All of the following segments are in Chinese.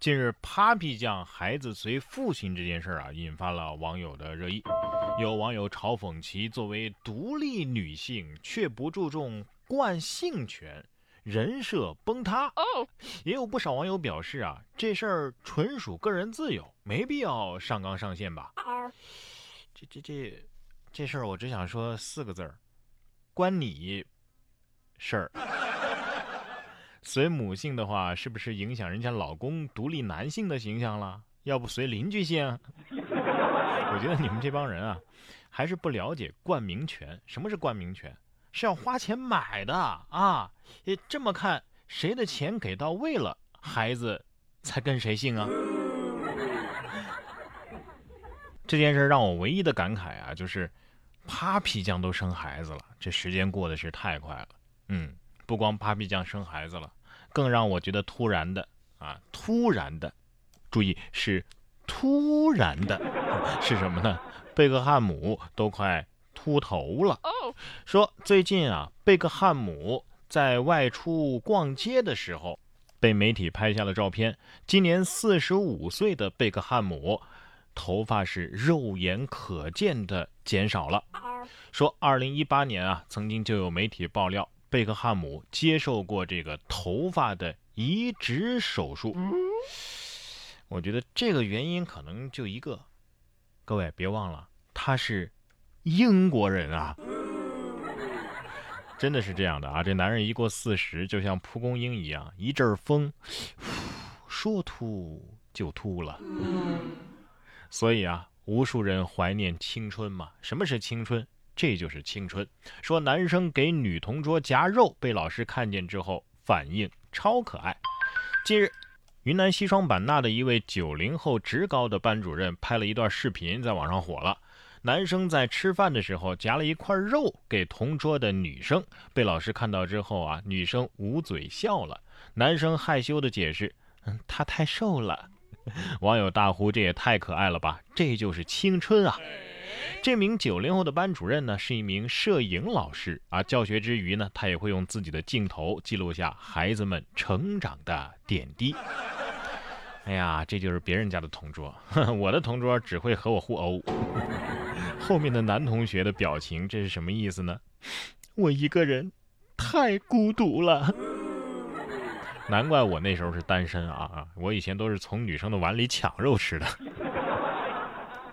近日，Papi 酱孩子随父亲这件事儿啊，引发了网友的热议。有网友嘲讽其作为独立女性，却不注重惯性权，人设崩塌。哦也有不少网友表示啊，这事儿纯属个人自由，没必要上纲上线吧。这这这这事儿，我只想说四个字儿。关你事儿。随母姓的话，是不是影响人家老公独立男性的形象了？要不随邻居姓？我觉得你们这帮人啊，还是不了解冠名权。什么是冠名权？是要花钱买的啊！这么看，谁的钱给到位了，孩子才跟谁姓啊？这件事让我唯一的感慨啊，就是。Papi 酱都生孩子了，这时间过得是太快了。嗯，不光 Papi 酱生孩子了，更让我觉得突然的啊，突然的，注意是突然的，是什么呢？贝克汉姆都快秃头了。说最近啊，贝克汉姆在外出逛街的时候，被媒体拍下了照片。今年四十五岁的贝克汉姆。头发是肉眼可见的减少了。说，二零一八年啊，曾经就有媒体爆料，贝克汉姆接受过这个头发的移植手术。我觉得这个原因可能就一个，各位别忘了，他是英国人啊，真的是这样的啊。这男人一过四十，就像蒲公英一样，一阵风，说秃就秃了。所以啊，无数人怀念青春嘛。什么是青春？这就是青春。说男生给女同桌夹肉，被老师看见之后，反应超可爱。近日，云南西双版纳的一位九零后职高的班主任拍了一段视频，在网上火了。男生在吃饭的时候夹了一块肉给同桌的女生，被老师看到之后啊，女生捂嘴笑了。男生害羞的解释：“嗯，他太瘦了。” 网友大呼：“这也太可爱了吧！这就是青春啊！”这名九零后的班主任呢，是一名摄影老师啊。教学之余呢，他也会用自己的镜头记录下孩子们成长的点滴。哎呀，这就是别人家的同桌，我的同桌只会和我互殴。后面的男同学的表情，这是什么意思呢？我一个人太孤独了。难怪我那时候是单身啊啊！我以前都是从女生的碗里抢肉吃的。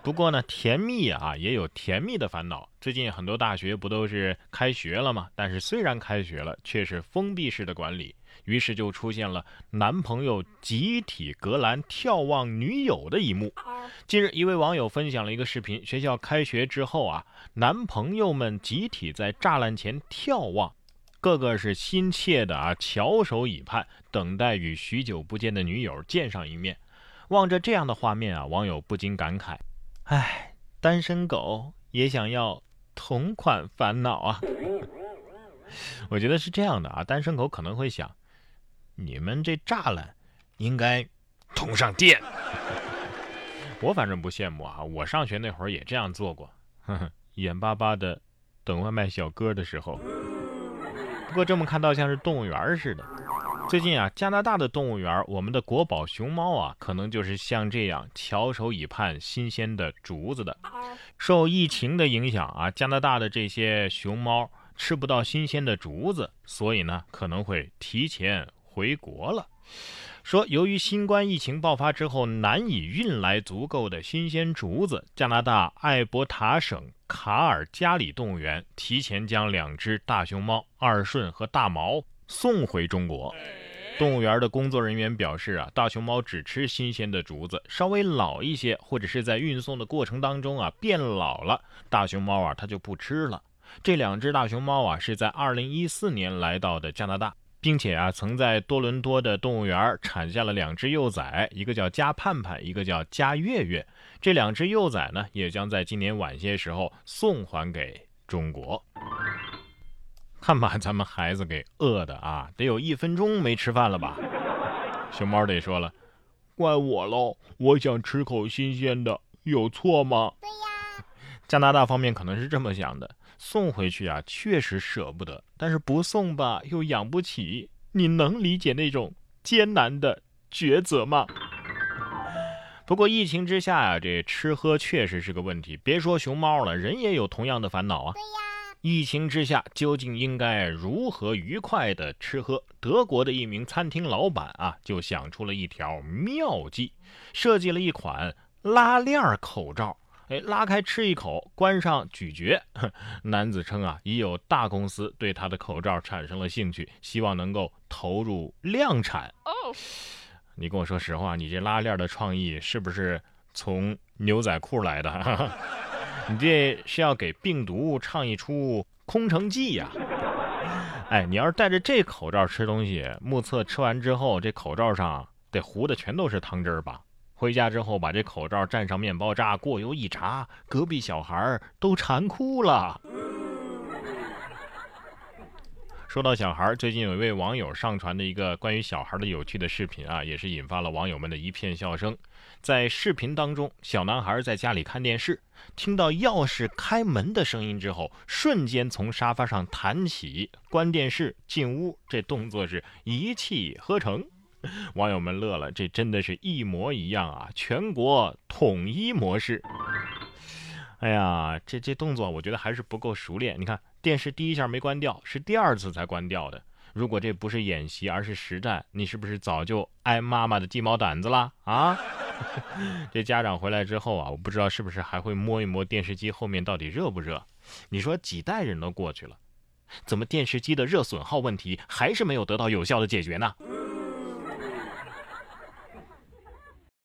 不过呢，甜蜜啊也有甜蜜的烦恼。最近很多大学不都是开学了吗？但是虽然开学了，却是封闭式的管理，于是就出现了男朋友集体隔栏眺望女友的一幕。近日，一位网友分享了一个视频：学校开学之后啊，男朋友们集体在栅栏前眺望。个个是心切的啊，翘首以盼，等待与许久不见的女友见上一面。望着这样的画面啊，网友不禁感慨：唉，单身狗也想要同款烦恼啊！我觉得是这样的啊，单身狗可能会想：你们这栅栏应该通上电。我反正不羡慕啊，我上学那会儿也这样做过，呵呵，眼巴巴的等外卖小哥的时候。不过这么看到像是动物园似的。最近啊，加拿大的动物园，我们的国宝熊猫啊，可能就是像这样翘首以盼新鲜的竹子的。受疫情的影响啊，加拿大的这些熊猫吃不到新鲜的竹子，所以呢，可能会提前回国了。说，由于新冠疫情爆发之后难以运来足够的新鲜竹子，加拿大艾伯塔省卡尔加里动物园提前将两只大熊猫二顺和大毛送回中国。动物园的工作人员表示啊，大熊猫只吃新鲜的竹子，稍微老一些或者是在运送的过程当中啊变老了，大熊猫啊它就不吃了。这两只大熊猫啊是在二零一四年来到的加拿大。并且啊，曾在多伦多的动物园产下了两只幼崽，一个叫加盼盼，一个叫加月月。这两只幼崽呢，也将在今年晚些时候送还给中国。看把咱们孩子给饿的啊，得有一分钟没吃饭了吧？熊猫得说了，怪我喽，我想吃口新鲜的，有错吗？对呀。加拿大方面可能是这么想的，送回去啊，确实舍不得，但是不送吧，又养不起。你能理解那种艰难的抉择吗？不过疫情之下呀，这吃喝确实是个问题。别说熊猫了，人也有同样的烦恼啊。对呀。疫情之下，究竟应该如何愉快的吃喝？德国的一名餐厅老板啊，就想出了一条妙计，设计了一款拉链口罩。哎，拉开吃一口，关上咀嚼。男子称啊，已有大公司对他的口罩产生了兴趣，希望能够投入量产。哦，你跟我说实话，你这拉链的创意是不是从牛仔裤来的？你这是要给病毒唱一出空城计呀？哎，你要是戴着这口罩吃东西，目测吃完之后，这口罩上得糊的全都是汤汁儿吧？回家之后把这口罩蘸上面包渣，过油一炸，隔壁小孩都馋哭了。说到小孩，最近有一位网友上传的一个关于小孩的有趣的视频啊，也是引发了网友们的一片笑声。在视频当中，小男孩在家里看电视，听到钥匙开门的声音之后，瞬间从沙发上弹起，关电视进屋，这动作是一气呵成。网友们乐了，这真的是一模一样啊！全国统一模式。哎呀，这这动作我觉得还是不够熟练。你看。电视第一下没关掉，是第二次才关掉的。如果这不是演习，而是实战，你是不是早就挨妈妈的鸡毛掸子了啊？这家长回来之后啊，我不知道是不是还会摸一摸电视机后面到底热不热？你说几代人都过去了，怎么电视机的热损耗问题还是没有得到有效的解决呢？